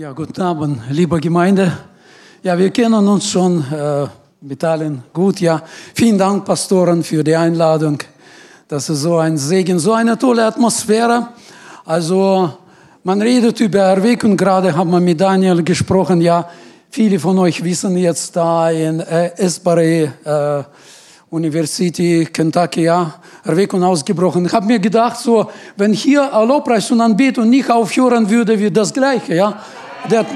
Ja, guten Abend, liebe Gemeinde. Ja, wir kennen uns schon äh, mit allen gut. Ja, vielen Dank, Pastoren, für die Einladung. Das ist so ein Segen, so eine tolle Atmosphäre. Also, man redet über Erweckung. Gerade haben wir mit Daniel gesprochen. Ja, viele von euch wissen jetzt da in äh, Esbury äh, University, Kentucky, ja, Erweckung ausgebrochen. Ich habe mir gedacht, so, wenn hier Lobpreis und Anbetung nicht aufhören würde, wie das Gleiche, ja. Der,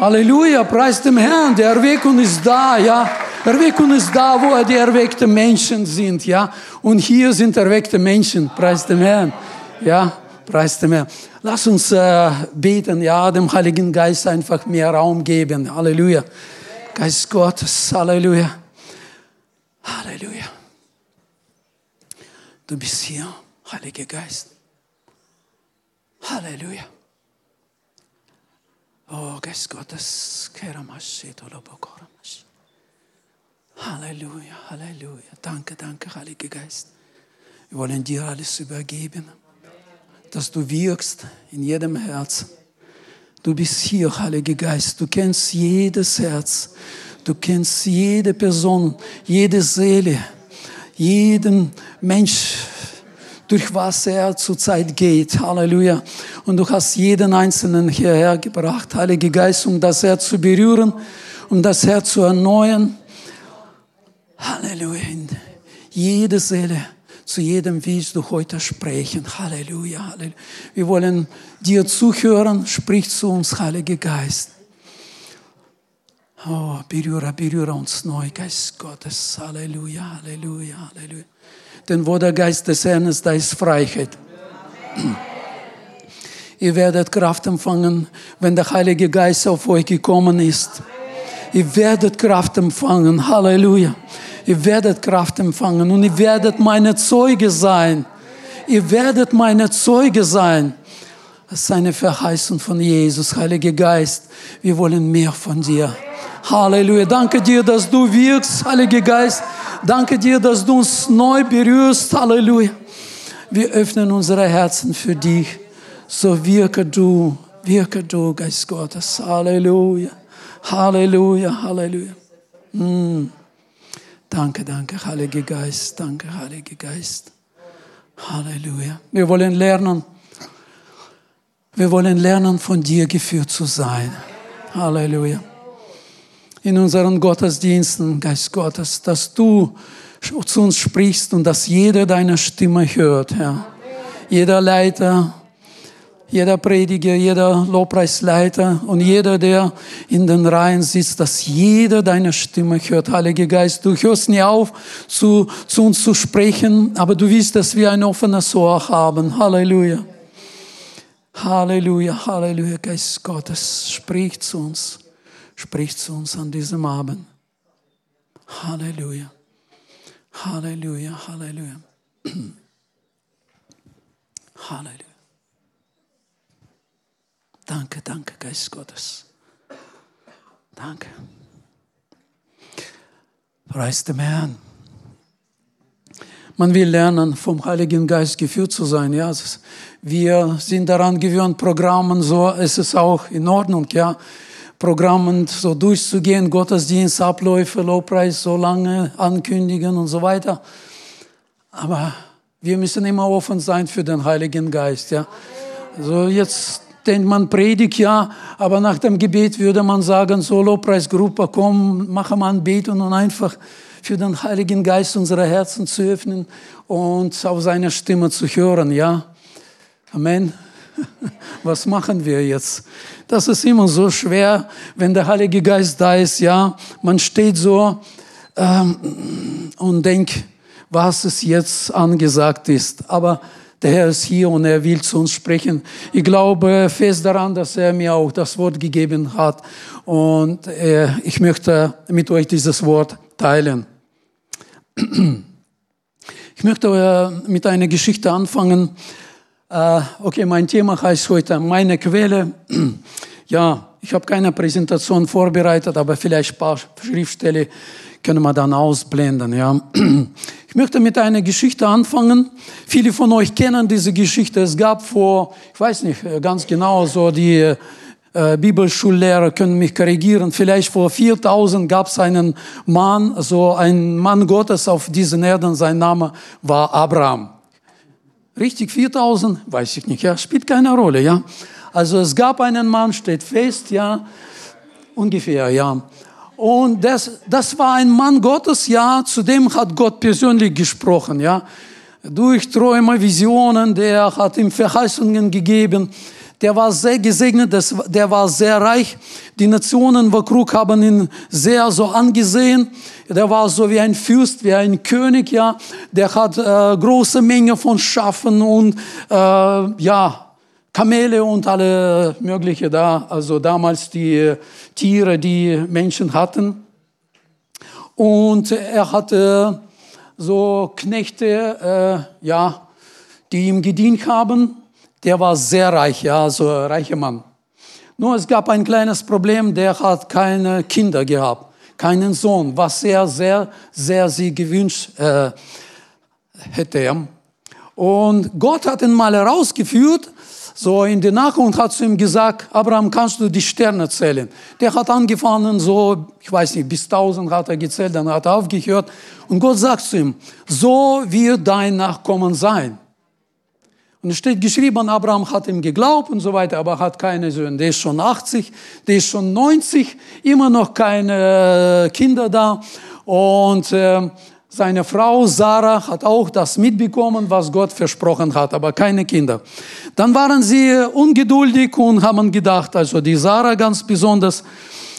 Halleluja, preis dem Herrn, der Erweckung ist da, ja. Erweckung ist da, wo die erweckten Menschen sind, ja. Und hier sind erweckte Menschen, preis dem Herrn, ja. Preis dem Herrn. Lass uns äh, beten, ja, dem Heiligen Geist einfach mehr Raum geben. Halleluja. Geist Gottes, Halleluja. Halleluja. Du bist hier, Heiliger Geist. Halleluja. Oh, Geist Gottes. Halleluja, Halleluja. Danke, danke, Heiliger Geist. Wir wollen dir alles übergeben, dass du wirkst in jedem Herzen. Du bist hier, Heiliger Geist. Du kennst jedes Herz. Du kennst jede Person, jede Seele, jeden Mensch, durch was er zurzeit geht. Halleluja. Und du hast jeden Einzelnen hierher gebracht, Heiliger Geist, um das Herz zu berühren, um das Herz zu erneuern. Halleluja. Jede Seele, zu jedem willst du heute sprechen. Halleluja, Halleluja. Wir wollen dir zuhören. Sprich zu uns, Heiliger Geist. Oh, berühre, berühre uns neu, Geist Gottes. Halleluja, Halleluja, Halleluja. Denn wo der Geist des Herrn ist, da ist Freiheit. Ihr werdet Kraft empfangen, wenn der Heilige Geist auf euch gekommen ist. Ihr werdet Kraft empfangen. Halleluja. Ihr werdet Kraft empfangen und ihr werdet meine Zeuge sein. Ihr werdet meine Zeuge sein. Das ist eine Verheißung von Jesus, Heiliger Geist. Wir wollen mehr von dir. Halleluja. Danke dir, dass du wirkst, Heiliger Geist. Danke dir, dass du uns neu berührst. Halleluja. Wir öffnen unsere Herzen für dich. So wirke du, wirke du, Geist Gottes. Halleluja. Halleluja, Halleluja. Mm. Danke, danke, Heiliger Geist. Danke, Heiliger Geist. Halleluja. Wir wollen lernen. Wir wollen lernen, von dir geführt zu sein. Halleluja in unseren Gottesdiensten, Geist Gottes, dass du zu uns sprichst und dass jeder deine Stimme hört, Herr. Jeder Leiter, jeder Prediger, jeder Lobpreisleiter und jeder, der in den Reihen sitzt, dass jeder deine Stimme hört. Heiliger Geist, du hörst nie auf, zu, zu uns zu sprechen, aber du willst, dass wir ein offenes Ohr haben. Halleluja. Halleluja, Halleluja, Geist Gottes, sprich zu uns spricht zu uns an diesem Abend. Halleluja. Halleluja, Halleluja. Halleluja. Danke, danke, Geist Gottes. Danke. Preis dem Herrn. Man will lernen, vom Heiligen Geist geführt zu sein. Ja, wir sind daran gewöhnt, Programmen so, es ist auch in Ordnung, ja. Programmen so durchzugehen, Gottesdienst, Abläufe, Lobpreis so lange ankündigen und so weiter. Aber wir müssen immer offen sein für den Heiligen Geist. Ja. Also jetzt denkt man Predigt, ja, aber nach dem Gebet würde man sagen, so Lobpreisgruppe, komm, mache mal ein Beten und einfach für den Heiligen Geist unsere Herzen zu öffnen und auf seine Stimme zu hören, ja. Amen. Was machen wir jetzt? Das ist immer so schwer, wenn der Heilige Geist da ist. Ja, man steht so ähm, und denkt, was es jetzt angesagt ist. Aber der Herr ist hier und er will zu uns sprechen. Ich glaube fest daran, dass er mir auch das Wort gegeben hat. Und äh, ich möchte mit euch dieses Wort teilen. Ich möchte äh, mit einer Geschichte anfangen. Äh, okay, mein Thema heißt heute meine Quelle. ja, ich habe keine Präsentation vorbereitet, aber vielleicht ein paar Schriftstelle können wir dann ausblenden. Ja. Ich möchte mit einer Geschichte anfangen. Viele von euch kennen diese Geschichte. Es gab vor, ich weiß nicht ganz genau, so die äh, Bibelschullehrer können mich korrigieren. Vielleicht vor 4000 gab es einen Mann, so ein Mann Gottes auf diesen Erden. Sein Name war Abraham. Richtig 4000? Weiß ich nicht. Ja, spielt keine Rolle. Ja. Also es gab einen Mann, steht fest. Ja, ungefähr. Ja. Und das, das war ein Mann Gottes, ja, zu dem hat Gott persönlich gesprochen, ja. Durch Träume, Visionen, der hat ihm Verheißungen gegeben. Der war sehr gesegnet, der war sehr reich. Die Nationen Krug haben ihn sehr so angesehen. Der war so wie ein Fürst, wie ein König, ja. Der hat äh, große Menge von Schafen und äh, ja, Kamele und alle mögliche da, also damals die Tiere, die Menschen hatten. Und er hatte so Knechte, äh, ja, die ihm gedient haben. Der war sehr reich, ja, so ein reicher Mann. Nur es gab ein kleines Problem, der hat keine Kinder gehabt, keinen Sohn, was er sehr, sehr sie gewünscht äh, hätte. Und Gott hat ihn mal herausgeführt so in die Nacht und hat zu ihm gesagt, Abraham, kannst du die Sterne zählen? Der hat angefangen, so, ich weiß nicht, bis 1000 hat er gezählt, dann hat er aufgehört. Und Gott sagt zu ihm, so wird dein Nachkommen sein. Und es steht geschrieben, Abraham hat ihm geglaubt und so weiter, aber hat keine Söhne. Der ist schon 80, der ist schon 90, immer noch keine Kinder da. Und äh, seine Frau Sarah hat auch das mitbekommen, was Gott versprochen hat, aber keine Kinder. Dann waren sie ungeduldig und haben gedacht, also die Sarah ganz besonders,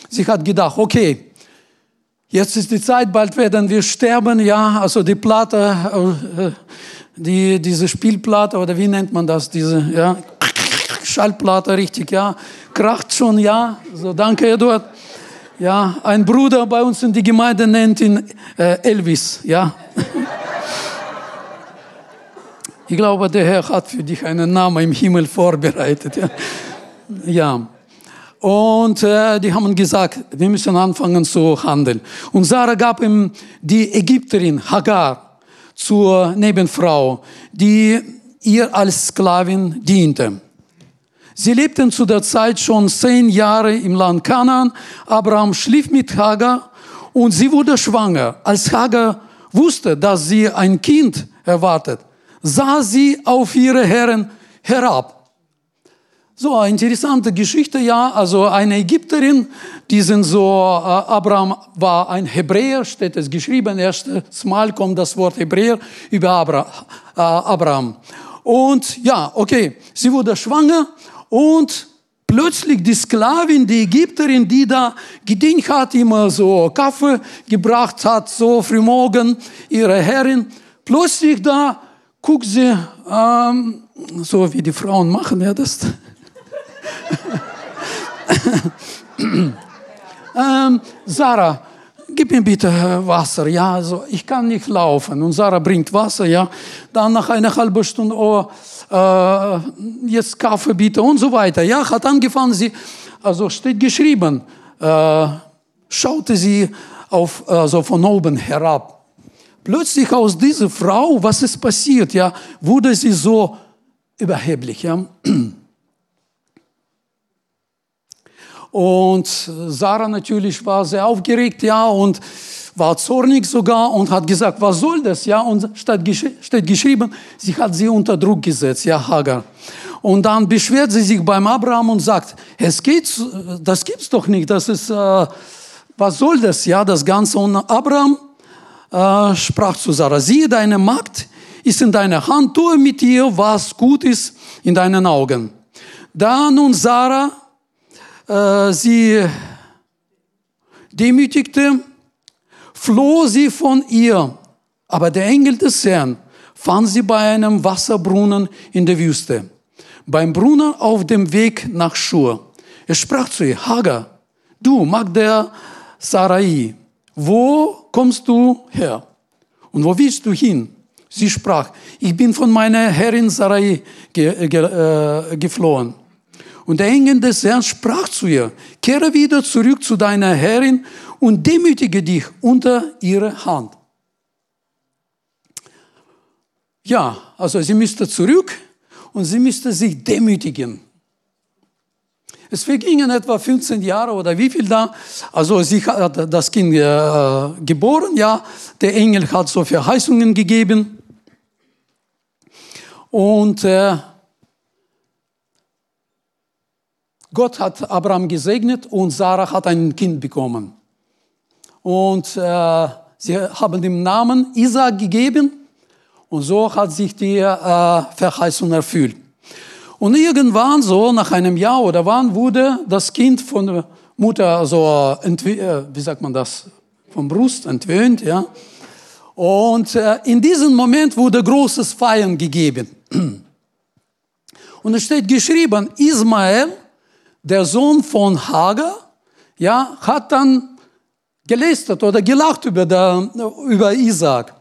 sie hat gedacht, okay, jetzt ist die Zeit, bald werden wir sterben, ja, also die Platte, äh, die, diese Spielplatte oder wie nennt man das, diese, ja, Schallplatte, richtig, ja, kracht schon, ja, so danke Eduard. Ja, ein Bruder bei uns in die Gemeinde nennt ihn äh, Elvis. Ja. Ich glaube, der Herr hat für dich einen Namen im Himmel vorbereitet. Ja. ja. Und äh, die haben gesagt, wir müssen anfangen zu handeln. Und Sarah gab ihm die Ägypterin Hagar zur Nebenfrau, die ihr als Sklavin diente. Sie lebten zu der Zeit schon zehn Jahre im Land Kanaan. Abraham schlief mit Hagar und sie wurde schwanger. Als Hagar wusste, dass sie ein Kind erwartet, sah sie auf ihre Herren herab. So, interessante Geschichte, ja. Also eine Ägypterin, die sind so, äh, Abraham war ein Hebräer, steht es geschrieben, erstes Mal kommt das Wort Hebräer über äh, Abraham. Und ja, okay, sie wurde schwanger und plötzlich die Sklavin, die Ägypterin, die da gedient hat, immer so Kaffee gebracht hat, so frühmorgen, ihre Herrin, plötzlich da guckt sie, ähm, so wie die Frauen machen ja das. Ähm, Sarah, gib mir bitte Wasser, ja, also ich kann nicht laufen. Und Sarah bringt Wasser, ja. Dann nach einer halben Stunde, oh, äh, jetzt Kaffee bitte und so weiter. Ja, hat angefangen, sie, also steht geschrieben, äh, schaute sie auf, also von oben herab. Plötzlich aus dieser Frau, was ist passiert, ja, wurde sie so überheblich, ja. Und Sarah natürlich war sehr aufgeregt, ja, und war zornig sogar und hat gesagt, was soll das, ja, und steht, steht geschrieben, sie hat sie unter Druck gesetzt, ja, Hagar. Und dann beschwert sie sich beim Abraham und sagt, es geht, das gibt's doch nicht, das ist, äh, was soll das, ja, das Ganze. Und Abraham äh, sprach zu Sarah, siehe, deine Magd ist in deiner Hand, tue mit ihr, was gut ist in deinen Augen. Da nun Sarah äh, sie demütigte, floh sie von ihr. Aber der Engel des Herrn fand sie bei einem Wasserbrunnen in der Wüste, beim Brunnen auf dem Weg nach Schur. Er sprach zu ihr, Hagar, du Magd der Sarai, wo kommst du her? Und wo willst du hin? Sie sprach, ich bin von meiner Herrin Sarai ge ge äh, geflohen. Und der Engel des Herrn sprach zu ihr, kehre wieder zurück zu deiner Herrin und demütige dich unter ihre Hand. Ja, also sie müsste zurück und sie müsste sich demütigen. Es vergingen etwa 15 Jahre oder wie viel da. Also sie hat das Kind äh, geboren, ja. Der Engel hat so Verheißungen gegeben. Und äh, Gott hat Abraham gesegnet und Sarah hat ein Kind bekommen. Und äh, sie haben dem Namen Isaac gegeben. Und so hat sich die äh, Verheißung erfüllt. Und irgendwann, so nach einem Jahr oder wann, wurde das Kind von der Mutter so, äh, wie sagt man das, vom Brust entwöhnt, ja. Und äh, in diesem Moment wurde großes Feiern gegeben. Und es steht geschrieben, Ismael, der Sohn von Hagar, ja, hat dann gelästert oder gelacht über, der, über Isaac.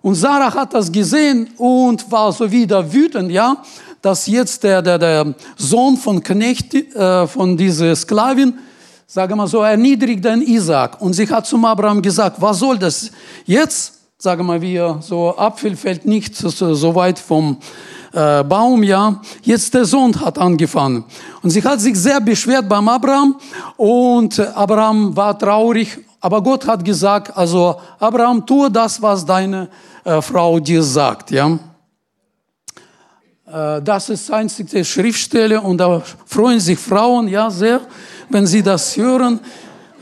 Und Sarah hat das gesehen und war so wieder wütend, ja, dass jetzt der, der, der Sohn von Knecht, äh, von dieser Sklavin, sage mal so, erniedrigt den Isaac. Und sie hat zum Abraham gesagt, was soll das? Jetzt, sage mal, wir, so Apfel fällt nicht so weit vom äh, Baum, ja. Jetzt der Sohn hat angefangen. Und sie hat sich sehr beschwert beim Abraham und Abraham war traurig. Aber Gott hat gesagt, also Abraham, tue das, was deine äh, Frau dir sagt, ja. Äh, das ist einzige Schriftstelle und da freuen sich Frauen ja sehr, wenn sie das hören.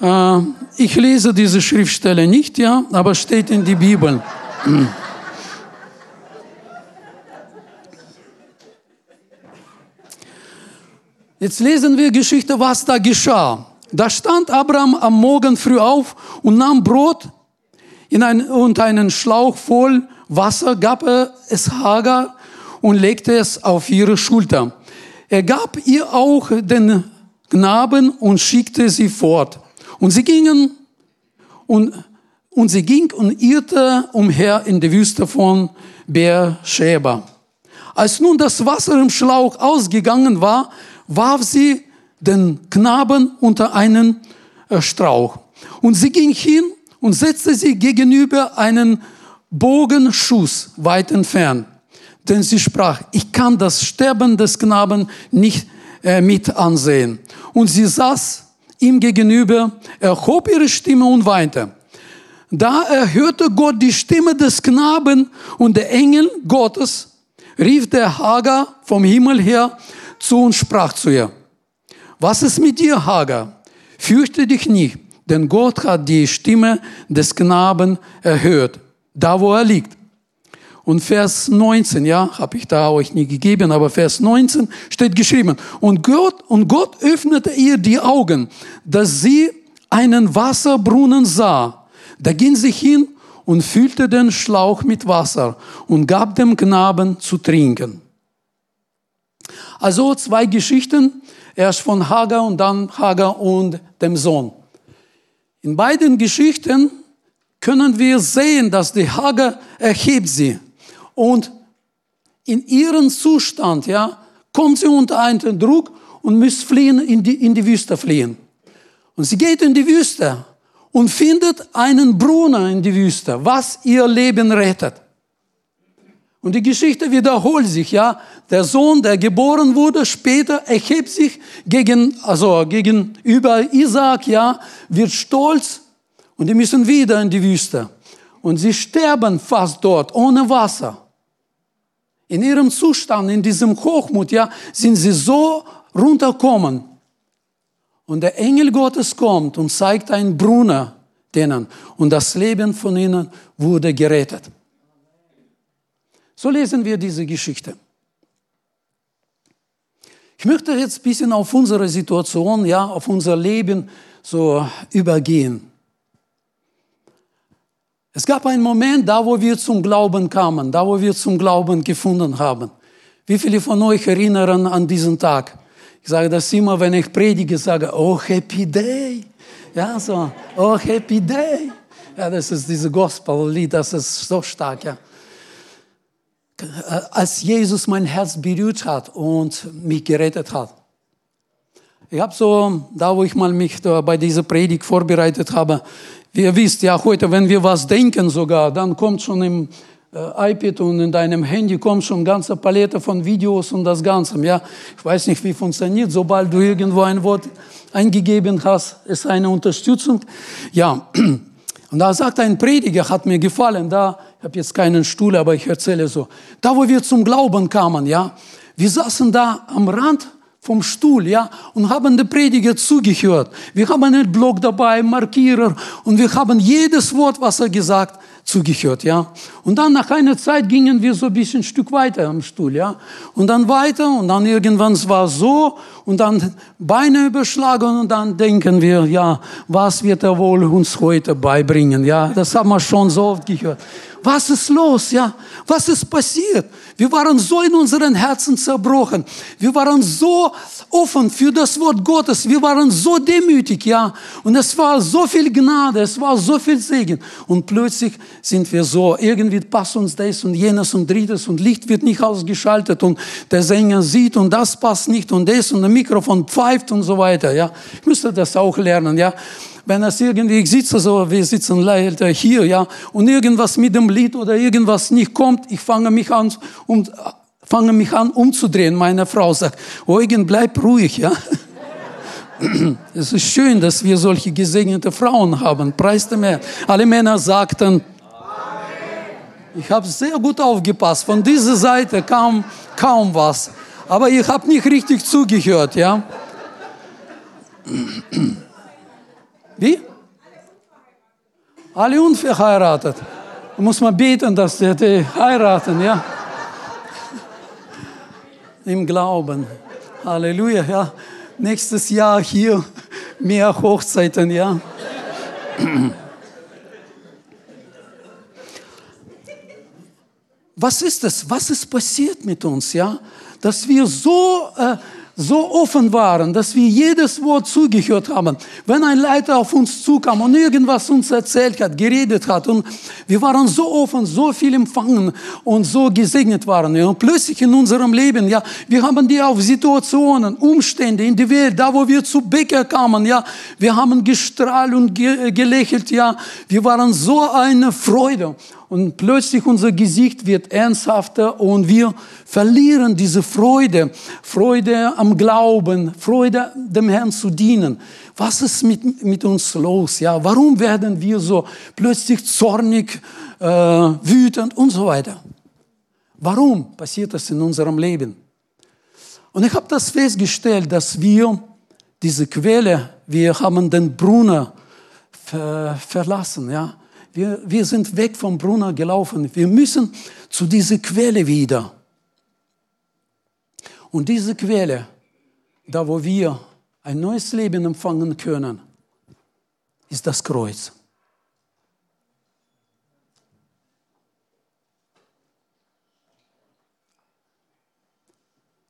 Äh, ich lese diese Schriftstelle nicht, ja, aber steht in die Bibel. Jetzt lesen wir Geschichte, was da geschah. Da stand Abraham am Morgen früh auf und nahm Brot in ein, und einen Schlauch voll Wasser, gab er es Hagar und legte es auf ihre Schulter. Er gab ihr auch den Knaben und schickte sie fort. Und sie gingen und, und sie ging und irrte umher in der Wüste von Beersheba. Als nun das Wasser im Schlauch ausgegangen war, warf sie den Knaben unter einen äh, Strauch. Und sie ging hin und setzte sie gegenüber einen Bogenschuss weit entfernt. Denn sie sprach, ich kann das Sterben des Knaben nicht äh, mit ansehen. Und sie saß ihm gegenüber, erhob ihre Stimme und weinte. Da erhörte Gott die Stimme des Knaben und der Engel Gottes rief der Hagar vom Himmel her zu und sprach zu ihr, was ist mit dir, Hagar? Fürchte dich nicht, denn Gott hat die Stimme des Knaben erhört, da wo er liegt. Und Vers 19, ja, habe ich da euch nie gegeben, aber Vers 19 steht geschrieben. Und Gott, und Gott öffnete ihr die Augen, dass sie einen Wasserbrunnen sah. Da ging sie hin und füllte den Schlauch mit Wasser und gab dem Knaben zu trinken. Also zwei Geschichten, erst von Hagar und dann Hagar und dem Sohn. In beiden Geschichten können wir sehen, dass die Hagar erhebt sie und in ihrem Zustand, ja, kommt sie unter einen Druck und muss fliehen, in die, in die Wüste fliehen. Und sie geht in die Wüste und findet einen Brunnen in die Wüste, was ihr Leben rettet. Und die Geschichte wiederholt sich, ja. Der Sohn, der geboren wurde, später erhebt sich gegen, also gegenüber Isaac, ja, wird stolz und die müssen wieder in die Wüste. Und sie sterben fast dort, ohne Wasser. In ihrem Zustand, in diesem Hochmut, ja, sind sie so runterkommen. Und der Engel Gottes kommt und zeigt einen Brunnen denen. Und das Leben von ihnen wurde gerettet. So lesen wir diese Geschichte. Ich möchte jetzt ein bisschen auf unsere Situation, ja, auf unser Leben so übergehen. Es gab einen Moment, da wo wir zum Glauben kamen, da wo wir zum Glauben gefunden haben. Wie viele von euch erinnern an diesen Tag? Ich sage das immer, wenn ich predige, sage, oh, happy day. Ja, so, oh, happy day. Ja, das ist dieses Gospel-Lied, das ist so stark, ja. Als Jesus mein Herz berührt hat und mich gerettet hat. Ich habe so, da wo ich mal mich bei dieser Predigt vorbereitet habe, wie ihr wisst, ja, heute, wenn wir was denken sogar, dann kommt schon im äh, iPad und in deinem Handy kommt schon ganze Palette von Videos und das Ganze. Ja, ich weiß nicht, wie funktioniert, sobald du irgendwo ein Wort eingegeben hast, ist eine Unterstützung. Ja, und da sagt ein Prediger, hat mir gefallen, da, ich habe jetzt keinen Stuhl, aber ich erzähle so, da wo wir zum Glauben kamen, ja, wir saßen da am Rand vom Stuhl, ja, und haben der Prediger zugehört. Wir haben einen Block dabei, Markierer, und wir haben jedes Wort, was er gesagt zugehört, ja. Und dann nach einer Zeit gingen wir so ein bisschen ein Stück weiter am Stuhl, ja. Und dann weiter und dann irgendwann es war so und dann Beine überschlagen und dann denken wir, ja, was wird er wohl uns heute beibringen, ja. Das haben wir schon so oft gehört. Was ist los, ja? Was ist passiert? Wir waren so in unseren Herzen zerbrochen. Wir waren so offen für das Wort Gottes. Wir waren so demütig, ja? Und es war so viel Gnade, es war so viel Segen. Und plötzlich sind wir so, irgendwie passt uns das und jenes und drittes und Licht wird nicht ausgeschaltet und der Sänger sieht und das passt nicht und das und der Mikrofon pfeift und so weiter, ja? Ich müsste das auch lernen, ja? wenn es irgendwie, ich sitze wir sitzen leider hier, ja, und irgendwas mit dem Lied oder irgendwas nicht kommt, ich fange mich an, um, fange mich an umzudrehen. Meine Frau sagt, Eugen, bleib ruhig, ja. Es ist schön, dass wir solche gesegnete Frauen haben. Preis dem Herrn. Alle Männer sagten, ich habe sehr gut aufgepasst. Von dieser Seite kam kaum was. Aber ich habe nicht richtig zugehört, ja. Wie? Alle unverheiratet. Da muss man beten, dass die, die heiraten, ja. Im Glauben. Halleluja, ja. Nächstes Jahr hier mehr Hochzeiten, ja. Was ist das? Was ist passiert mit uns, ja? Dass wir so äh, so offen waren, dass wir jedes Wort zugehört haben. Wenn ein Leiter auf uns zukam und irgendwas uns erzählt hat, geredet hat und wir waren so offen, so viel empfangen und so gesegnet waren. Und plötzlich in unserem Leben, ja, wir haben die auf Situationen, Umstände in die Welt, da wo wir zu Bäcker kamen, ja, wir haben gestrahlt und ge gelächelt, ja, wir waren so eine Freude und plötzlich unser Gesicht wird ernsthafter und wir verlieren diese Freude, Freude am Glauben, Freude dem Herrn zu dienen. Was ist mit, mit uns los? Ja, warum werden wir so plötzlich zornig, äh, wütend und so weiter? Warum passiert das in unserem Leben? Und ich habe das festgestellt, dass wir diese Quelle, wir haben den Brunnen ver verlassen, ja. Wir, wir sind weg vom Brunnen gelaufen. Wir müssen zu dieser Quelle wieder. Und diese Quelle, da wo wir ein neues Leben empfangen können, ist das Kreuz.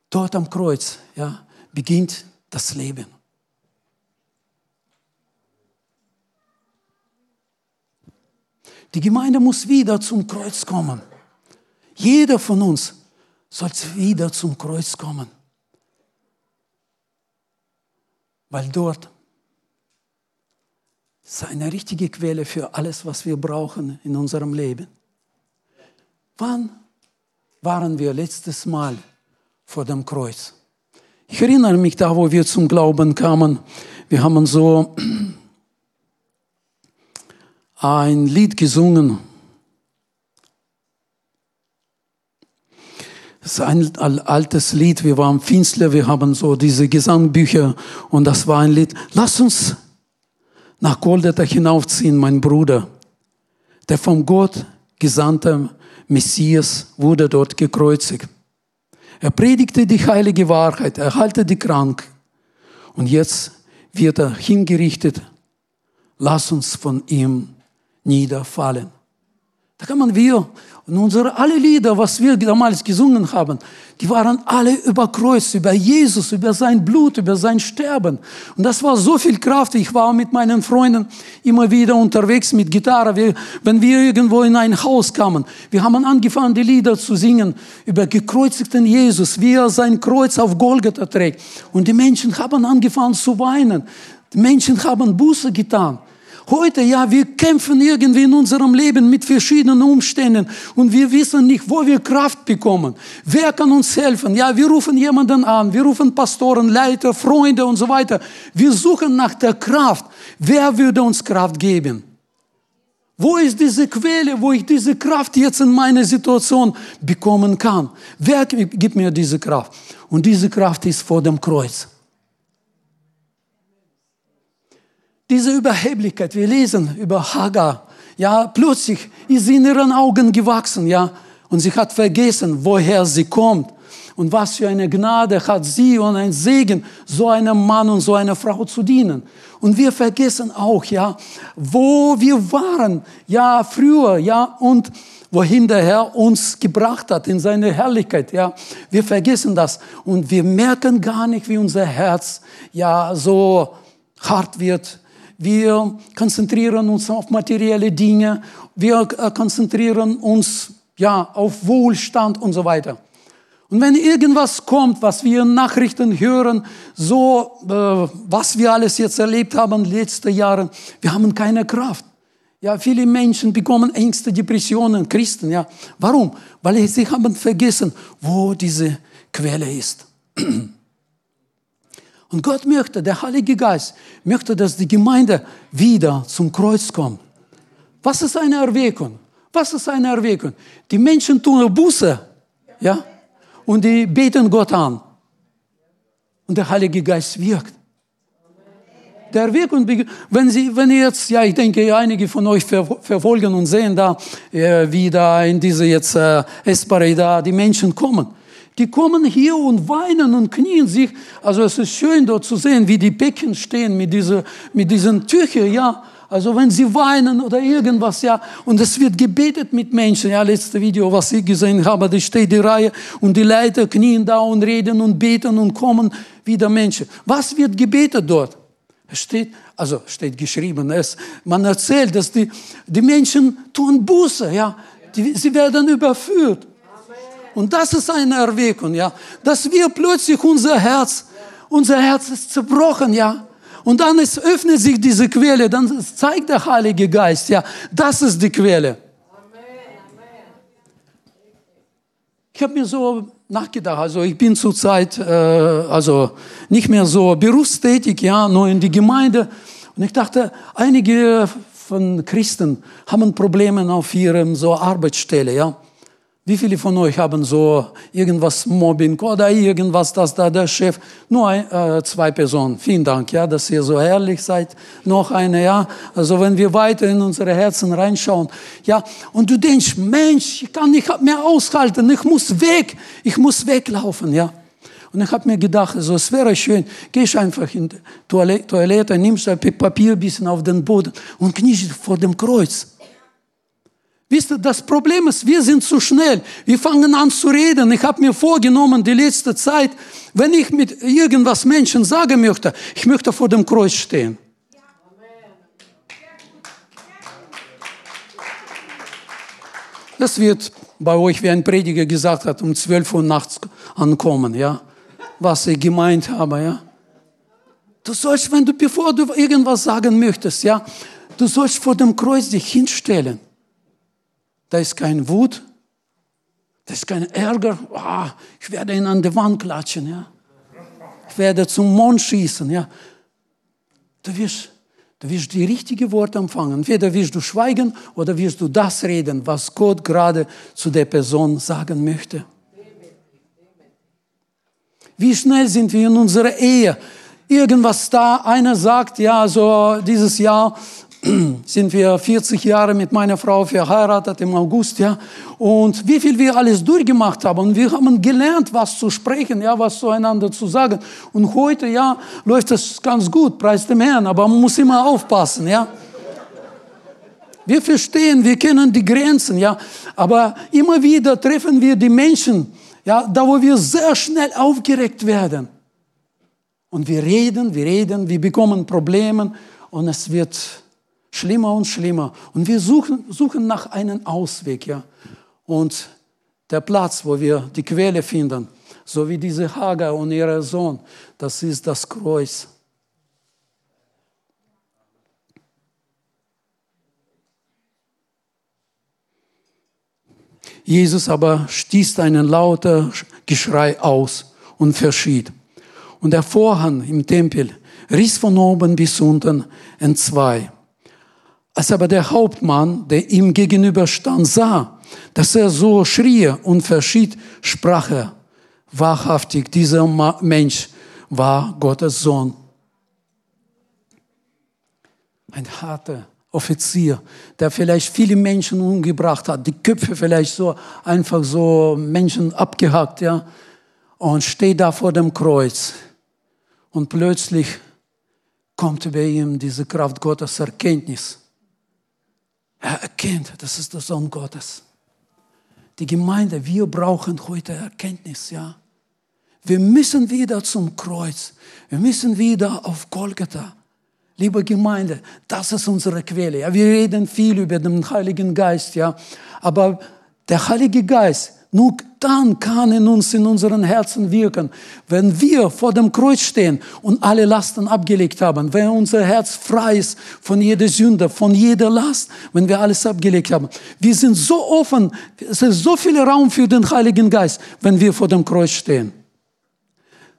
Dort am Kreuz ja, beginnt das Leben. Die Gemeinde muss wieder zum Kreuz kommen. Jeder von uns soll wieder zum Kreuz kommen. Weil dort ist eine richtige Quelle für alles, was wir brauchen in unserem Leben. Wann waren wir letztes Mal vor dem Kreuz? Ich erinnere mich da, wo wir zum Glauben kamen. Wir haben so ein Lied gesungen. Das ist ein altes Lied. Wir waren Finstler, wir haben so diese Gesangbücher und das war ein Lied. Lass uns nach Goldatha hinaufziehen, mein Bruder. Der vom Gott gesandte Messias wurde dort gekreuzigt. Er predigte die heilige Wahrheit, er heilte die Krank. Und jetzt wird er hingerichtet. Lass uns von ihm niederfallen. Da kann man wir und unsere alle Lieder, was wir damals gesungen haben, die waren alle über Kreuz, über Jesus, über sein Blut, über sein Sterben. Und das war so viel Kraft. Ich war mit meinen Freunden immer wieder unterwegs mit Gitarre. Wir, wenn wir irgendwo in ein Haus kamen, wir haben angefangen, die Lieder zu singen über gekreuzigten Jesus, wie er sein Kreuz auf Golgatha trägt. Und die Menschen haben angefangen zu weinen. Die Menschen haben Buße getan. Heute, ja, wir kämpfen irgendwie in unserem Leben mit verschiedenen Umständen und wir wissen nicht, wo wir Kraft bekommen. Wer kann uns helfen? Ja, wir rufen jemanden an, wir rufen Pastoren, Leiter, Freunde und so weiter. Wir suchen nach der Kraft. Wer würde uns Kraft geben? Wo ist diese Quelle, wo ich diese Kraft jetzt in meiner Situation bekommen kann? Wer gibt mir diese Kraft? Und diese Kraft ist vor dem Kreuz. Diese Überheblichkeit, wir lesen über Hagar, ja, plötzlich ist sie in ihren Augen gewachsen, ja, und sie hat vergessen, woher sie kommt. Und was für eine Gnade hat sie und ein Segen, so einem Mann und so einer Frau zu dienen. Und wir vergessen auch, ja, wo wir waren, ja, früher, ja, und wohin der Herr uns gebracht hat in seine Herrlichkeit, ja. Wir vergessen das und wir merken gar nicht, wie unser Herz, ja, so hart wird. Wir konzentrieren uns auf materielle Dinge, wir äh, konzentrieren uns, ja, auf Wohlstand und so weiter. Und wenn irgendwas kommt, was wir in Nachrichten hören, so äh, was wir alles jetzt erlebt haben in den letzten Jahren, wir haben keine Kraft. Ja, viele Menschen bekommen Ängste, Depressionen, Christen, ja. Warum? Weil sie haben vergessen, wo diese Quelle ist. Und Gott möchte, der Heilige Geist möchte, dass die Gemeinde wieder zum Kreuz kommt. Was ist eine Erweckung? Was ist eine Erweckung? Die Menschen tun Buße, ja und die beten Gott an. Und der Heilige Geist wirkt. Der und wenn Sie, wenn jetzt, ja, ich denke, einige von euch verfolgen und sehen da, äh, wie da in diese jetzt äh, Espare da die Menschen kommen. Die kommen hier und weinen und knien sich. Also es ist schön dort zu sehen, wie die Becken stehen mit, dieser, mit diesen Tüchern, ja. Also wenn sie weinen oder irgendwas, ja, und es wird gebetet mit Menschen. Ja, letzte Video, was ich gesehen habe, da steht die Reihe und die Leiter knien da und reden und beten und kommen wieder Menschen. Was wird gebetet dort? Es steht, also steht geschrieben, es, man erzählt, dass die, die Menschen tun Buße, ja, die, sie werden überführt. Und das ist eine Erweckung, ja, dass wir plötzlich unser Herz, unser Herz ist zerbrochen, ja, und dann ist, öffnet sich diese Quelle, dann zeigt der Heilige Geist, ja, das ist die Quelle. Ich habe mir so nachgedacht, also ich bin zurzeit äh, also nicht mehr so berufstätig, ja, nur in die Gemeinde. Und ich dachte, einige von Christen haben Probleme auf ihrem so Arbeitsstelle, ja. Wie viele von euch haben so irgendwas Mobbing oder irgendwas, dass da der Chef, nur ein, äh, zwei Personen. Vielen Dank, ja, dass ihr so ehrlich seid. Noch eine, ja. Also wenn wir weiter in unsere Herzen reinschauen, ja. Und du denkst, Mensch, ich kann nicht mehr aushalten, ich muss weg, ich muss weglaufen, ja. Und ich habe mir gedacht, also, es wäre schön, gehst einfach in die Toilette, nimmst ein Papier ein bisschen auf den Boden und kniest vor dem Kreuz. Wisst ihr, das Problem ist, wir sind zu schnell. Wir fangen an zu reden. Ich habe mir vorgenommen, die letzte Zeit, wenn ich mit irgendwas Menschen sagen möchte, ich möchte vor dem Kreuz stehen. Das wird bei euch, wie ein Prediger gesagt hat, um 12 Uhr nachts ankommen, ja. Was ich gemeint habe, ja. Du sollst, wenn du, bevor du irgendwas sagen möchtest, ja, du sollst vor dem Kreuz dich hinstellen. Da ist kein Wut, da ist kein Ärger. Oh, ich werde ihn an die Wand klatschen. Ja. Ich werde zum Mond schießen. Ja. Du, wirst, du wirst die richtigen Worte empfangen. Entweder wirst du schweigen oder wirst du das reden, was Gott gerade zu der Person sagen möchte. Wie schnell sind wir in unserer Ehe? Irgendwas da, einer sagt, ja, so dieses Jahr sind wir 40 Jahre mit meiner Frau verheiratet im August, ja. Und wie viel wir alles durchgemacht haben. Und wir haben gelernt, was zu sprechen, ja, was zueinander zu sagen. Und heute, ja, läuft das ganz gut, preis dem Herrn. Aber man muss immer aufpassen, ja. Wir verstehen, wir kennen die Grenzen, ja. Aber immer wieder treffen wir die Menschen, ja, da wo wir sehr schnell aufgeregt werden. Und wir reden, wir reden, wir bekommen Probleme und es wird Schlimmer und schlimmer. Und wir suchen, suchen nach einem Ausweg. Ja? Und der Platz, wo wir die Quelle finden, so wie diese Hagar und ihr Sohn, das ist das Kreuz. Jesus aber stieß einen lauten Geschrei aus und verschied. Und der Vorhang im Tempel riss von oben bis unten entzwei. Als aber der Hauptmann, der ihm gegenüberstand, sah, dass er so schrie und verschied, sprach er, wahrhaftig, dieser Mensch war Gottes Sohn. Ein harter Offizier, der vielleicht viele Menschen umgebracht hat, die Köpfe vielleicht so einfach so Menschen abgehackt, ja, und steht da vor dem Kreuz. Und plötzlich kommt bei ihm diese Kraft Gottes Erkenntnis. Er erkennt, das ist der Sohn Gottes. Die Gemeinde, wir brauchen heute Erkenntnis, ja. Wir müssen wieder zum Kreuz. Wir müssen wieder auf Golgatha. Liebe Gemeinde, das ist unsere Quelle. Ja, wir reden viel über den Heiligen Geist, ja. Aber der Heilige Geist, nur dann kann in uns, in unseren Herzen wirken. Wenn wir vor dem Kreuz stehen und alle Lasten abgelegt haben, wenn unser Herz frei ist von jeder Sünde, von jeder Last, wenn wir alles abgelegt haben. Wir sind so offen, es ist so viel Raum für den Heiligen Geist, wenn wir vor dem Kreuz stehen.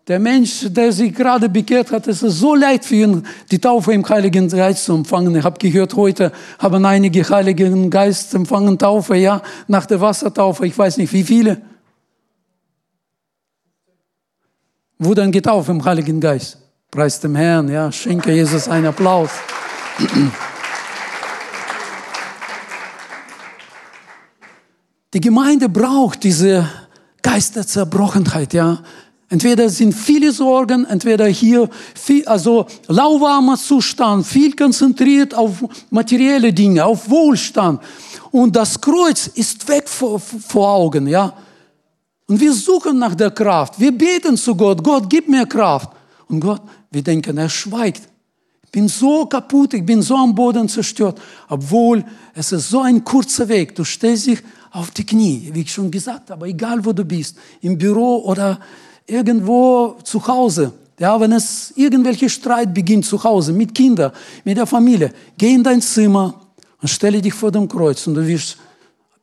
Der Mensch, der sich gerade bekehrt hat, es ist so leid für ihn, die Taufe im Heiligen Geist zu empfangen. Ich habe gehört, heute haben einige Heiligen Geist empfangen Taufe, ja, nach der Wassertaufe. Ich weiß nicht, wie viele. Wurden getauft im Heiligen Geist. Preis dem Herrn, ja, schenke Jesus einen Applaus. Die Gemeinde braucht diese Geisterzerbrochenheit, ja. Entweder sind viele Sorgen, entweder hier viel, also lauwarmer Zustand, viel konzentriert auf materielle Dinge, auf Wohlstand. Und das Kreuz ist weg vor, vor Augen, ja. Und wir suchen nach der Kraft. Wir beten zu Gott, Gott, gib mir Kraft. Und Gott, wir denken, er schweigt. Ich bin so kaputt, ich bin so am Boden zerstört. Obwohl, es ist so ein kurzer Weg. Du stellst dich auf die Knie, wie ich schon gesagt habe, egal wo du bist, im Büro oder irgendwo zu Hause, ja, wenn es irgendwelche Streit beginnt zu Hause mit Kindern, mit der Familie, geh in dein Zimmer und stelle dich vor dem Kreuz und du wirst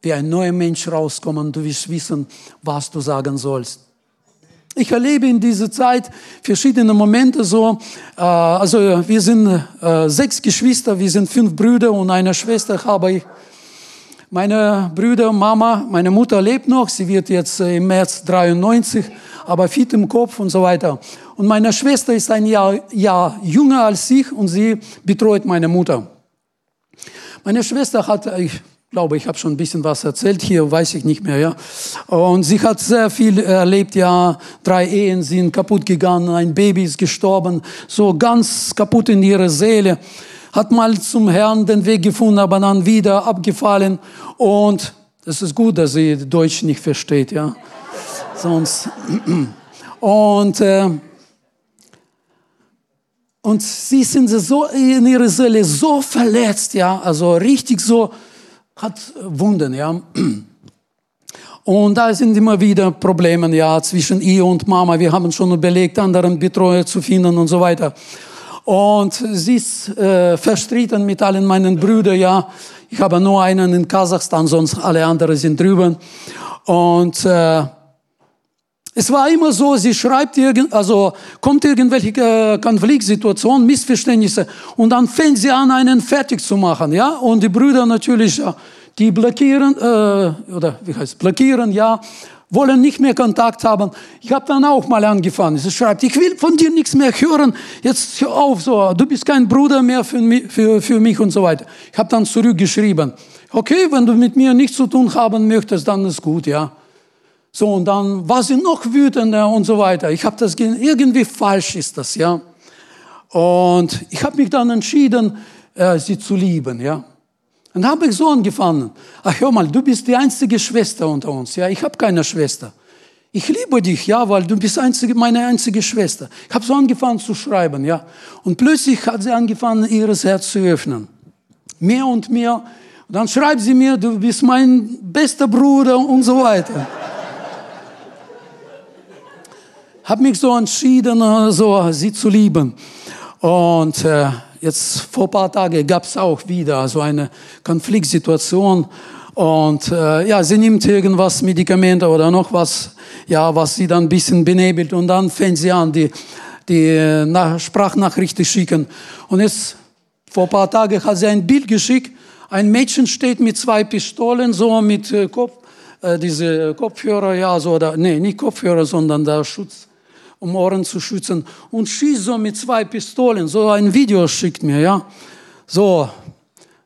wie ein neuer Mensch rauskommen, du wirst wissen, was du sagen sollst. Ich erlebe in dieser Zeit verschiedene Momente so. Äh, also wir sind äh, sechs Geschwister, wir sind fünf Brüder und eine Schwester habe ich. Meine Brüder, Mama, meine Mutter lebt noch, sie wird jetzt äh, im März 93 aber fit im Kopf und so weiter. Und meine Schwester ist ein Jahr, Jahr jünger als ich und sie betreut meine Mutter. Meine Schwester hat, ich glaube, ich habe schon ein bisschen was erzählt hier, weiß ich nicht mehr, ja. Und sie hat sehr viel erlebt, ja. Drei Ehen sind kaputt gegangen, ein Baby ist gestorben, so ganz kaputt in ihrer Seele. Hat mal zum Herrn den Weg gefunden, aber dann wieder abgefallen. Und es ist gut, dass sie Deutsch nicht versteht, ja sonst. Und, äh, und sie sind so in ihrer Seele so verletzt, ja, also richtig so, hat Wunden, ja. Und da sind immer wieder Probleme, ja, zwischen ihr und Mama. Wir haben schon überlegt, anderen Betreuer zu finden und so weiter. Und sie ist äh, verstritten mit allen meinen Brüdern, ja. Ich habe nur einen in Kasachstan, sonst alle anderen sind drüben. Und äh, es war immer so, sie schreibt irgend, also kommt irgendwelche äh, Konfliktsituation, Missverständnisse und dann fängt sie an, einen fertig zu machen, ja. Und die Brüder natürlich, die blockieren äh, oder wie heißt blockieren, ja, wollen nicht mehr Kontakt haben. Ich habe dann auch mal angefangen. Sie schreibt, ich will von dir nichts mehr hören. Jetzt hör auf, so, du bist kein Bruder mehr für mich, für, für mich und so weiter. Ich habe dann zurückgeschrieben, okay, wenn du mit mir nichts zu tun haben möchtest, dann ist gut, ja. So, und dann war sie noch wütender und so weiter. Ich habe das, irgendwie falsch ist das, ja. Und ich habe mich dann entschieden, äh, sie zu lieben, ja. Und habe ich so angefangen. Ach, hör mal, du bist die einzige Schwester unter uns, ja. Ich habe keine Schwester. Ich liebe dich, ja, weil du bist einzige, meine einzige Schwester. Ich habe so angefangen zu schreiben, ja. Und plötzlich hat sie angefangen, ihr Herz zu öffnen. Mehr und mehr. Und dann schreibt sie mir, du bist mein bester Bruder und so weiter habe mich so entschieden, äh, so sie zu lieben. Und äh, jetzt vor ein paar Tagen gab es auch wieder so eine Konfliktsituation. Und äh, ja, sie nimmt irgendwas, Medikamente oder noch was, ja, was sie dann ein bisschen benebelt. Und dann fängt sie an, die, die äh, nach Sprachnachrichten schicken. Und jetzt, vor ein paar Tagen hat sie ein Bild geschickt. Ein Mädchen steht mit zwei Pistolen, so mit äh, Kopf, äh, diese Kopfhörer, ja, so, oder, nee, nicht Kopfhörer, sondern der Schutz, um Ohren zu schützen. Und schießt so mit zwei Pistolen, so ein Video schickt mir, ja. So,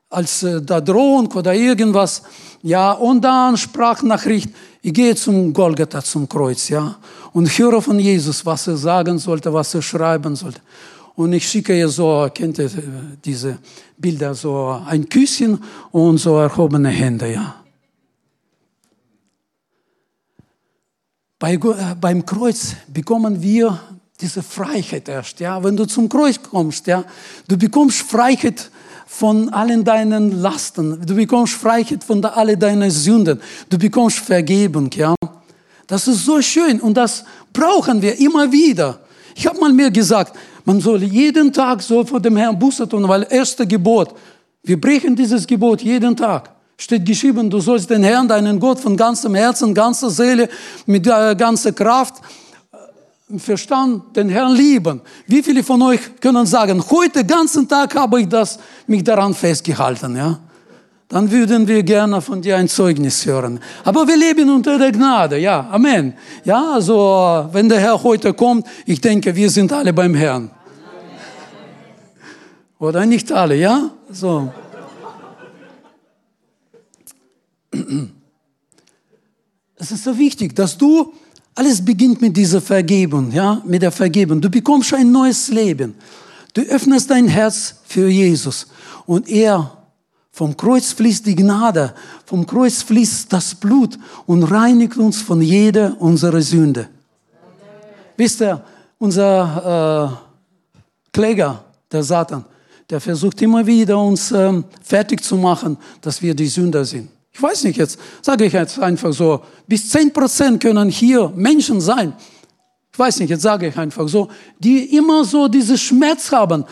als äh, da Drohung oder irgendwas. Ja, und dann Sprachnachricht, ich gehe zum Golgatha, zum Kreuz, ja, und höre von Jesus, was er sagen sollte, was er schreiben sollte. Und ich schicke ihr so, kennt ihr äh, diese Bilder, so ein Küsschen und so erhobene Hände, ja. Bei, äh, beim Kreuz bekommen wir diese Freiheit erst, ja. Wenn du zum Kreuz kommst, ja, du bekommst Freiheit von allen deinen Lasten. Du bekommst Freiheit von all deinen Sünden. Du bekommst Vergebung, ja. Das ist so schön und das brauchen wir immer wieder. Ich habe mal mir gesagt, man soll jeden Tag so vor dem Herrn Buße tun, weil erste Gebot, wir brechen dieses Gebot jeden Tag. Steht geschrieben, du sollst den Herrn, deinen Gott von ganzem Herzen, ganzer Seele, mit ganzer Kraft, Verstand den Herrn lieben. Wie viele von euch können sagen, heute ganzen Tag habe ich das, mich daran festgehalten, ja? Dann würden wir gerne von dir ein Zeugnis hören. Aber wir leben unter der Gnade, ja, Amen. Ja, also, wenn der Herr heute kommt, ich denke, wir sind alle beim Herrn. Oder nicht alle, ja? So. Es ist so wichtig, dass du alles beginnt mit dieser Vergebung, ja, mit der Vergebung. Du bekommst ein neues Leben. Du öffnest dein Herz für Jesus und er vom Kreuz fließt die Gnade, vom Kreuz fließt das Blut und reinigt uns von jeder unserer Sünde. Wisst ihr, unser äh, Kläger, der Satan, der versucht immer wieder uns ähm, fertig zu machen, dass wir die Sünder sind. Ich weiß nicht jetzt, sage ich jetzt einfach so, bis 10 Prozent können hier Menschen sein. Ich weiß nicht, jetzt sage ich einfach so, die immer so diese Schmerz haben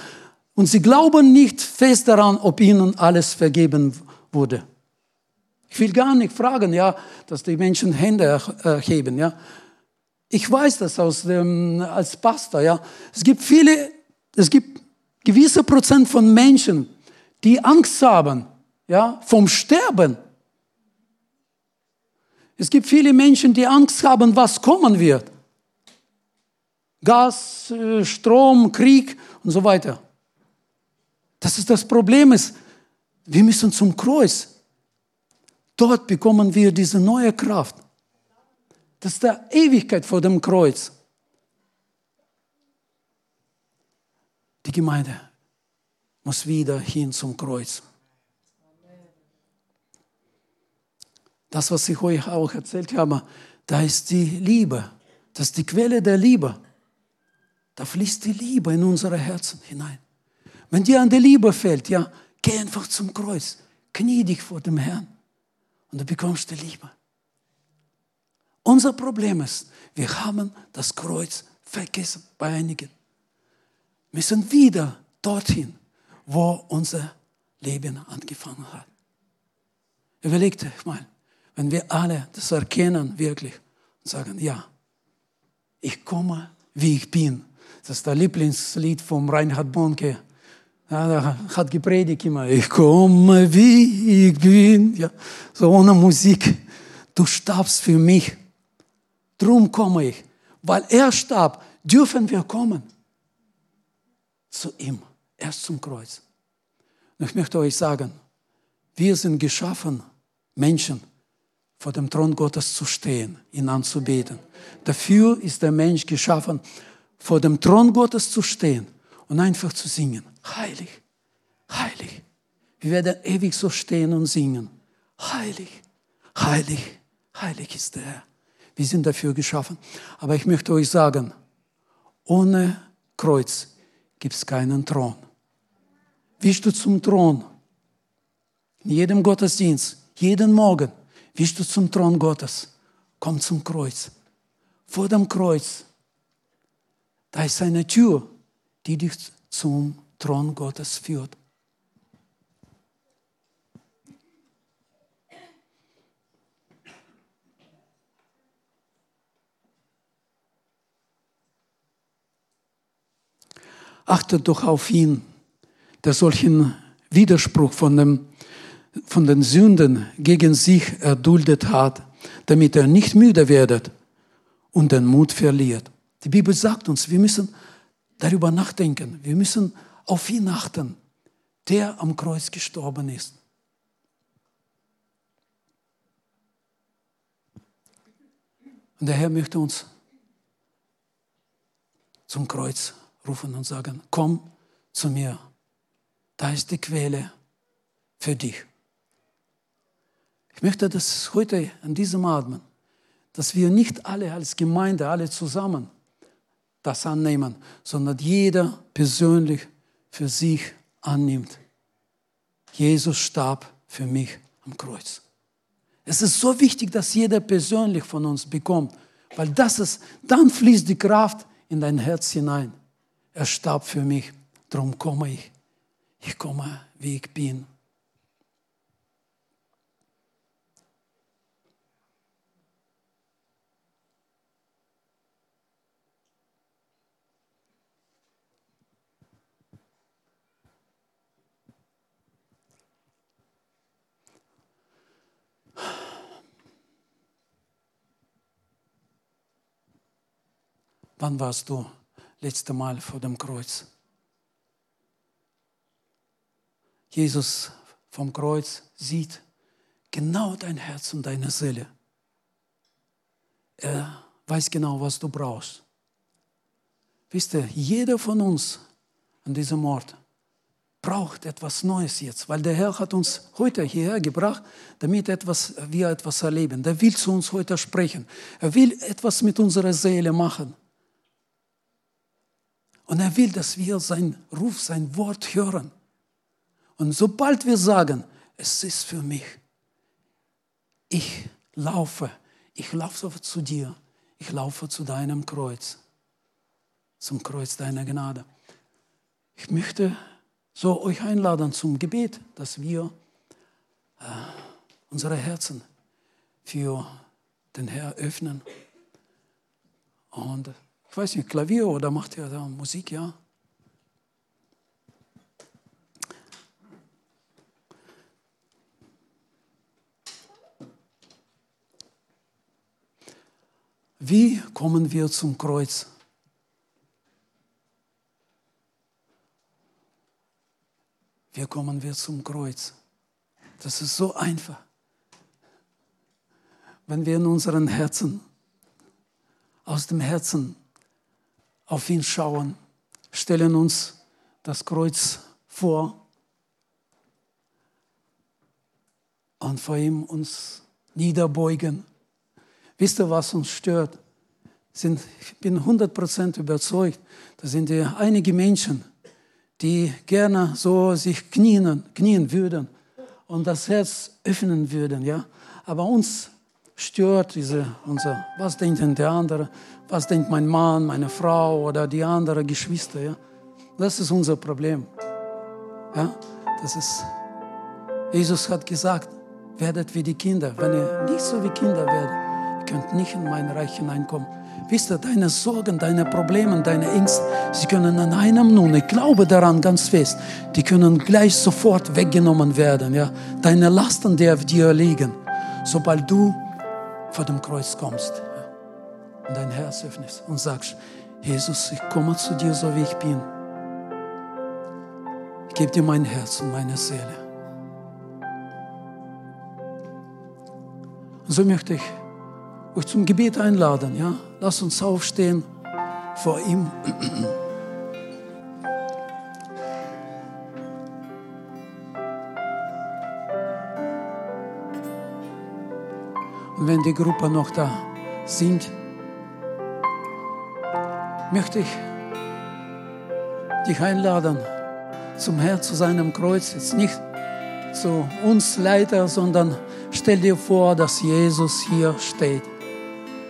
und sie glauben nicht fest daran, ob ihnen alles vergeben wurde. Ich will gar nicht fragen, ja, dass die Menschen Hände erheben, ja. Ich weiß das aus dem, als Pastor, ja. Es gibt viele, es gibt gewisse Prozent von Menschen, die Angst haben, ja, vom Sterben. Es gibt viele Menschen, die Angst haben, was kommen wird. Gas, äh, Strom, Krieg und so weiter. Das ist das Problem ist, wir müssen zum Kreuz. Dort bekommen wir diese neue Kraft. Das ist der Ewigkeit vor dem Kreuz. Die Gemeinde muss wieder hin zum Kreuz. Das, was ich euch auch erzählt habe, da ist die Liebe. Das ist die Quelle der Liebe. Da fließt die Liebe in unsere Herzen hinein. Wenn dir an die Liebe fällt, ja, geh einfach zum Kreuz, knie dich vor dem Herrn und du bekommst die Liebe. Unser Problem ist, wir haben das Kreuz vergessen bei einigen. Wir müssen wieder dorthin, wo unser Leben angefangen hat. Überlegt euch mal, wenn wir alle das erkennen, wirklich, und sagen, ja, ich komme, wie ich bin. Das ist das Lieblingslied vom Reinhard Bonke. Ja, er hat gepredigt immer, ich komme, wie ich bin. Ja, so ohne Musik. Du starbst für mich. Drum komme ich. Weil er starb, dürfen wir kommen. Zu ihm. Erst zum Kreuz. Und ich möchte euch sagen, wir sind geschaffen, Menschen, vor dem Thron Gottes zu stehen, ihn anzubeten. Dafür ist der Mensch geschaffen, vor dem Thron Gottes zu stehen und einfach zu singen. Heilig, heilig. Wir werden ewig so stehen und singen. Heilig, heilig, heilig ist der Herr. Wir sind dafür geschaffen. Aber ich möchte euch sagen, ohne Kreuz gibt es keinen Thron. Wischst du zum Thron? In jedem Gottesdienst, jeden Morgen, Willst du zum Thron Gottes? Komm zum Kreuz. Vor dem Kreuz, da ist eine Tür, die dich zum Thron Gottes führt. Achte doch auf ihn, der solchen Widerspruch von dem von den Sünden gegen sich erduldet hat, damit er nicht müde werdet und den Mut verliert. Die Bibel sagt uns, wir müssen darüber nachdenken, wir müssen auf ihn achten, der am Kreuz gestorben ist. Und der Herr möchte uns zum Kreuz rufen und sagen, komm zu mir, da ist die Quelle für dich. Ich möchte das heute an diesem Abend, dass wir nicht alle als Gemeinde, alle zusammen das annehmen, sondern jeder persönlich für sich annimmt. Jesus starb für mich am Kreuz. Es ist so wichtig, dass jeder persönlich von uns bekommt, weil das ist, dann fließt die Kraft in dein Herz hinein. Er starb für mich, darum komme ich. Ich komme, wie ich bin. Wann warst du letzte Mal vor dem Kreuz? Jesus vom Kreuz sieht genau dein Herz und deine Seele. Er weiß genau, was du brauchst. Wisst ihr, jeder von uns an diesem Ort braucht etwas Neues jetzt, weil der Herr hat uns heute hierher gebracht, damit etwas, wir etwas erleben. Der will zu uns heute sprechen. Er will etwas mit unserer Seele machen. Und er will, dass wir sein Ruf, sein Wort hören. Und sobald wir sagen, es ist für mich, ich laufe, ich laufe zu dir, ich laufe zu deinem Kreuz, zum Kreuz deiner Gnade. Ich möchte so euch einladen zum Gebet, dass wir äh, unsere Herzen für den Herr öffnen. Und ich weiß nicht, Klavier oder macht ihr da Musik, ja? Wie kommen wir zum Kreuz? Wie kommen wir zum Kreuz? Das ist so einfach. Wenn wir in unseren Herzen, aus dem Herzen auf ihn schauen, stellen uns das Kreuz vor und vor ihm uns niederbeugen. Wisst ihr, was uns stört? Sind, ich bin 100% überzeugt, da sind ja einige Menschen, die gerne so sich knien, knien würden und das Herz öffnen würden. Ja? Aber uns stört diese, unser, was denkt denn der andere, was denkt mein Mann, meine Frau oder die anderen Geschwister. Ja? Das ist unser Problem. Ja? Das ist, Jesus hat gesagt, werdet wie die Kinder. Wenn ihr nicht so wie Kinder werdet, ihr könnt nicht in mein Reich hineinkommen. Wisst ihr, deine Sorgen, deine Probleme, deine Ängste, sie können an einem nun, ich glaube daran ganz fest, die können gleich sofort weggenommen werden. Ja? Deine Lasten, die auf dir liegen, sobald du vor dem Kreuz kommst und dein Herz öffnest und sagst, Jesus, ich komme zu dir, so wie ich bin. Ich gebe dir mein Herz und meine Seele. Und so möchte ich euch zum Gebet einladen. Ja? Lass uns aufstehen vor ihm. wenn die Gruppe noch da sind, möchte ich dich einladen zum Herrn, zu seinem Kreuz. Jetzt nicht zu uns Leiter, sondern stell dir vor, dass Jesus hier steht.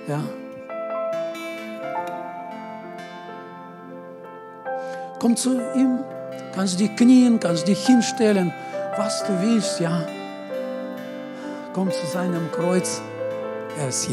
Ja. Komm zu ihm, kannst dich knien, kannst dich hinstellen, was du willst, ja. Komm zu seinem Kreuz er ist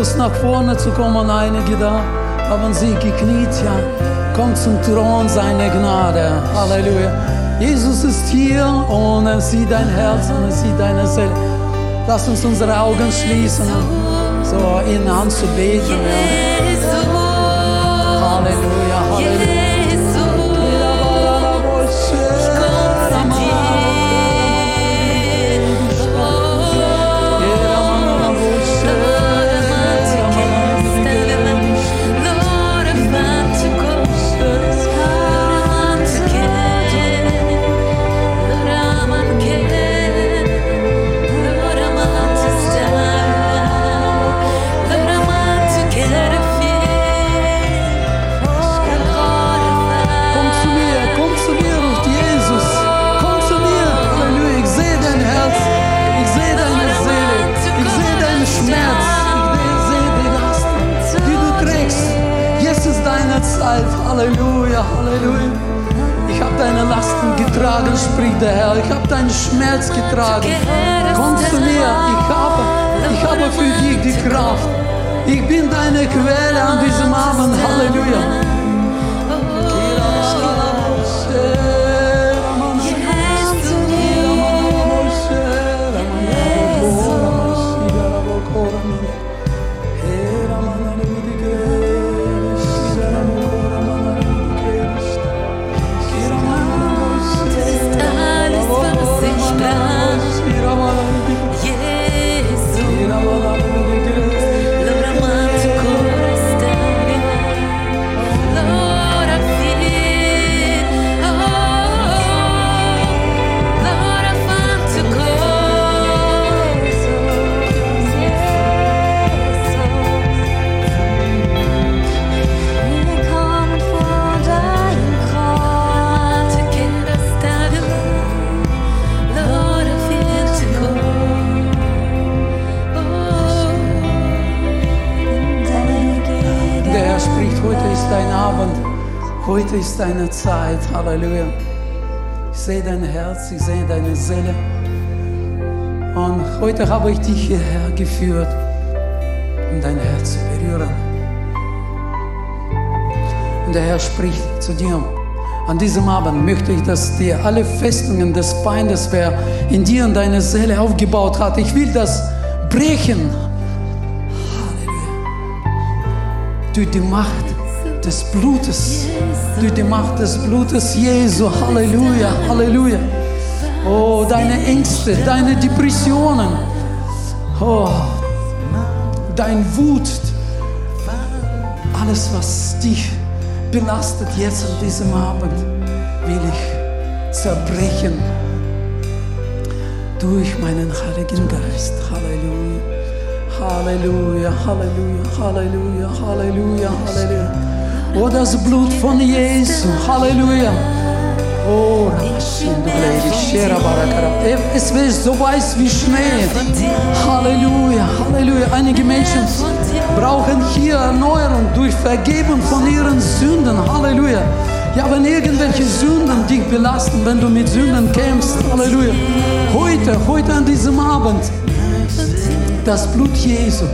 traust, nach vorne zu kommen, einige da haben sie gekniet, ja. Komm zum Thron seiner Gnade. Halleluja. Jesus ist hier und er sieht dein Herz und er sieht deine Seele. Lass uns unsere Augen schließen, so ihn anzubeten. Ja. Halleluja, Halleluja. Zeit. Halleluja, Halleluja. Ich habe deine Lasten getragen, spricht der Herr. Ich habe deinen Schmerz getragen. Komm zu mir. Ich habe, ich habe für dich die Kraft. Ich bin deine Quelle an diesem Abend. Halleluja. Heute ist deine Zeit. Halleluja. Ich sehe dein Herz, ich sehe deine Seele. Und heute habe ich dich hierher geführt, um dein Herz zu berühren. Und der Herr spricht zu dir. An diesem Abend möchte ich, dass dir alle Festungen des Feindes, wer in dir und deine Seele aufgebaut hat, ich will das brechen. durch die Macht des Blutes, durch die Macht des Blutes Jesu. Halleluja, Halleluja. Oh, deine Ängste, deine Depressionen, oh, dein Wut, alles, was dich belastet jetzt an diesem Abend, will ich zerbrechen durch meinen Heiligen Geist. Halleluja. Halleluja, Halleluja, Halleluja, Halleluja, Halleluja. Oh, das Blut von Jesu, Halleluja. Oh. Es wird so weiß wie Schnee. Halleluja, Halleluja. Einige Menschen brauchen hier Erneuerung durch Vergebung von ihren Sünden. Halleluja. Ja, wenn irgendwelche Sünden dich belasten, wenn du mit Sünden kämpfst, Halleluja. Heute, heute an diesem Abend, das Blut Jesu,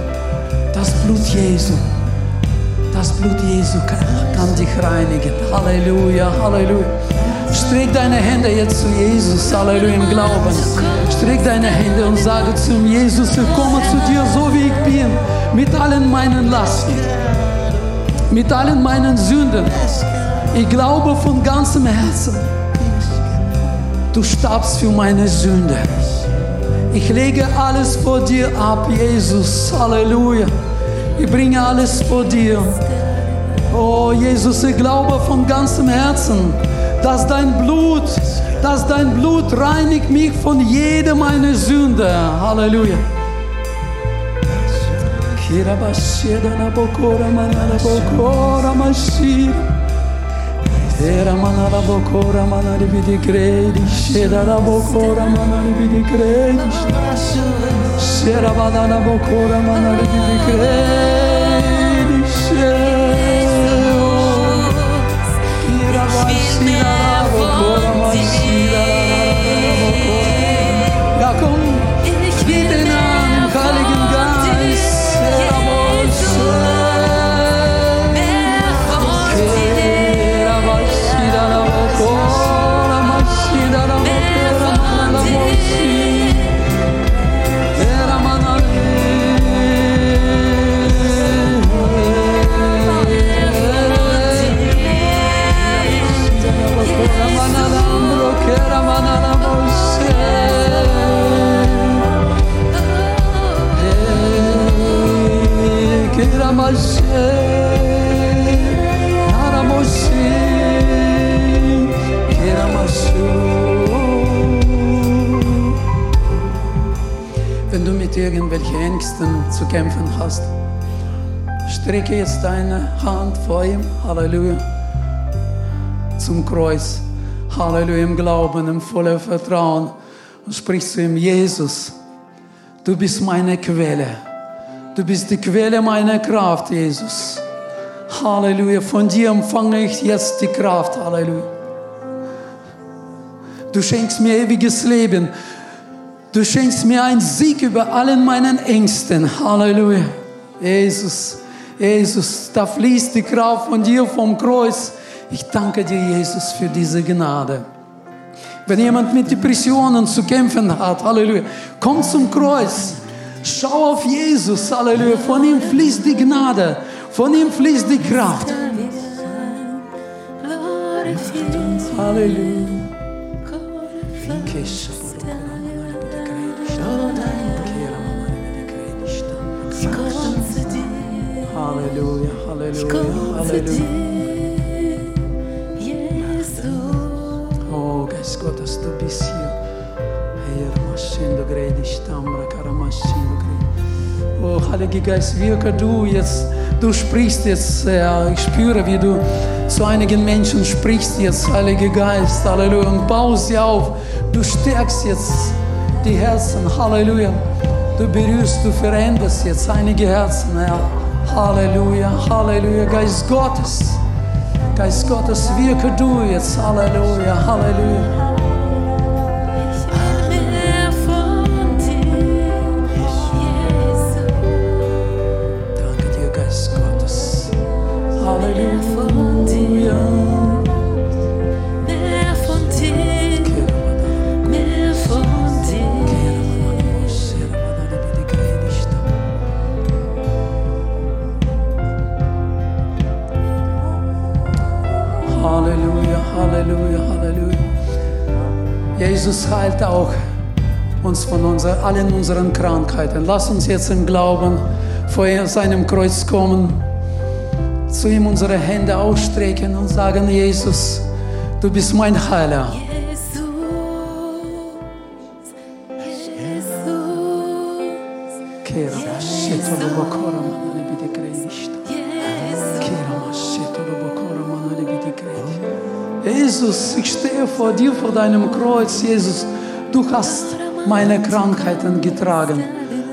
das Blut Jesu, das Blut Jesu kann, dich reinigen. Halleluja, Halleluja. Streck deine Hände jetzt zu Jesus, Halleluja, im Glauben. Streck deine Hände und sage zu Jesus, ich komme zu dir so wie ich bin, mit allen meinen Lasten, mit allen meinen Sünden. Ich glaube von ganzem Herzen, du starbst für meine Sünde. Ich lege alles vor dir ab, Jesus. Halleluja. Ich bringe alles vor dir. Oh Jesus, ich glaube von ganzem Herzen, dass dein Blut, dass dein Blut reinigt mich von jeder meiner Sünde. Halleluja. Era manala bokora manali vidi credi, sheda la bokora manali vidi credi. Sierra Serabadana bokora manali gibi kre Wenn du mit irgendwelchen Ängsten zu kämpfen hast, strecke jetzt deine Hand vor ihm, Halleluja, zum Kreuz, Halleluja, im Glauben, im vollen Vertrauen. Und sprichst zu ihm, Jesus, du bist meine Quelle, du bist die Quelle meiner Kraft, Jesus. Halleluja, von dir empfange ich jetzt die Kraft, Halleluja. Du schenkst mir ewiges Leben. Du schenkst mir einen Sieg über allen meinen Ängsten. Halleluja. Jesus, Jesus, da fließt die Kraft von dir vom Kreuz. Ich danke dir, Jesus, für diese Gnade. Wenn jemand mit Depressionen zu kämpfen hat, Halleluja, komm zum Kreuz. Schau auf Jesus, Halleluja. Von ihm fließt die Gnade. Von ihm fließt die Kraft. Halleluja. Halleluja, Halleluja, Halleluja. Oh, Geist Gottes, du bist hier. Maschendo Gredi, Stambra, Karamaschendo Gredi. Oh, Heiliger Geist, wirke du jetzt. Du sprichst jetzt, Herr. Ich spüre, wie du zu einigen Menschen sprichst jetzt, Heiliger Geist. Halleluja. Und baust sie auf. Du stärkst jetzt die Herzen. Halleluja. Du berührst, du veränderst jetzt einige Herzen, Herr. Halleluja, Halleluja, Geist Gottes. Geist Gottes, wirke du jetzt. Halleluja, Halleluja. Jesus heilt auch uns von allen unseren Krankheiten. Lass uns jetzt im Glauben vor seinem Kreuz kommen, zu ihm unsere Hände ausstrecken und sagen, Jesus, du bist mein Heiler. Jesus, ich stehe vor dir, vor deinem Kreuz, Jesus. Du hast meine Krankheiten getragen.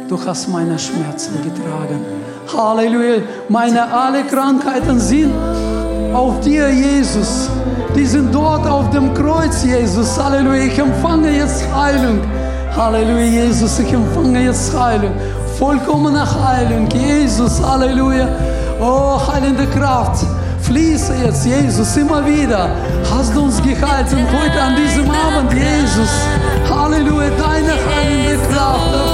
Du hast meine Schmerzen getragen. Halleluja. Meine alle Krankheiten sind auf dir, Jesus. Die sind dort auf dem Kreuz, Jesus. Halleluja. Ich empfange jetzt Heilung. Halleluja, Jesus. Ich empfange jetzt Heilung. Vollkommene Heilung, Jesus. Halleluja. Oh, heilende Kraft. Fließe jetzt, Jesus, immer wieder. Hast du uns gehalten heute an diesem Abend, Jesus. Halleluja, deine heilende Kraft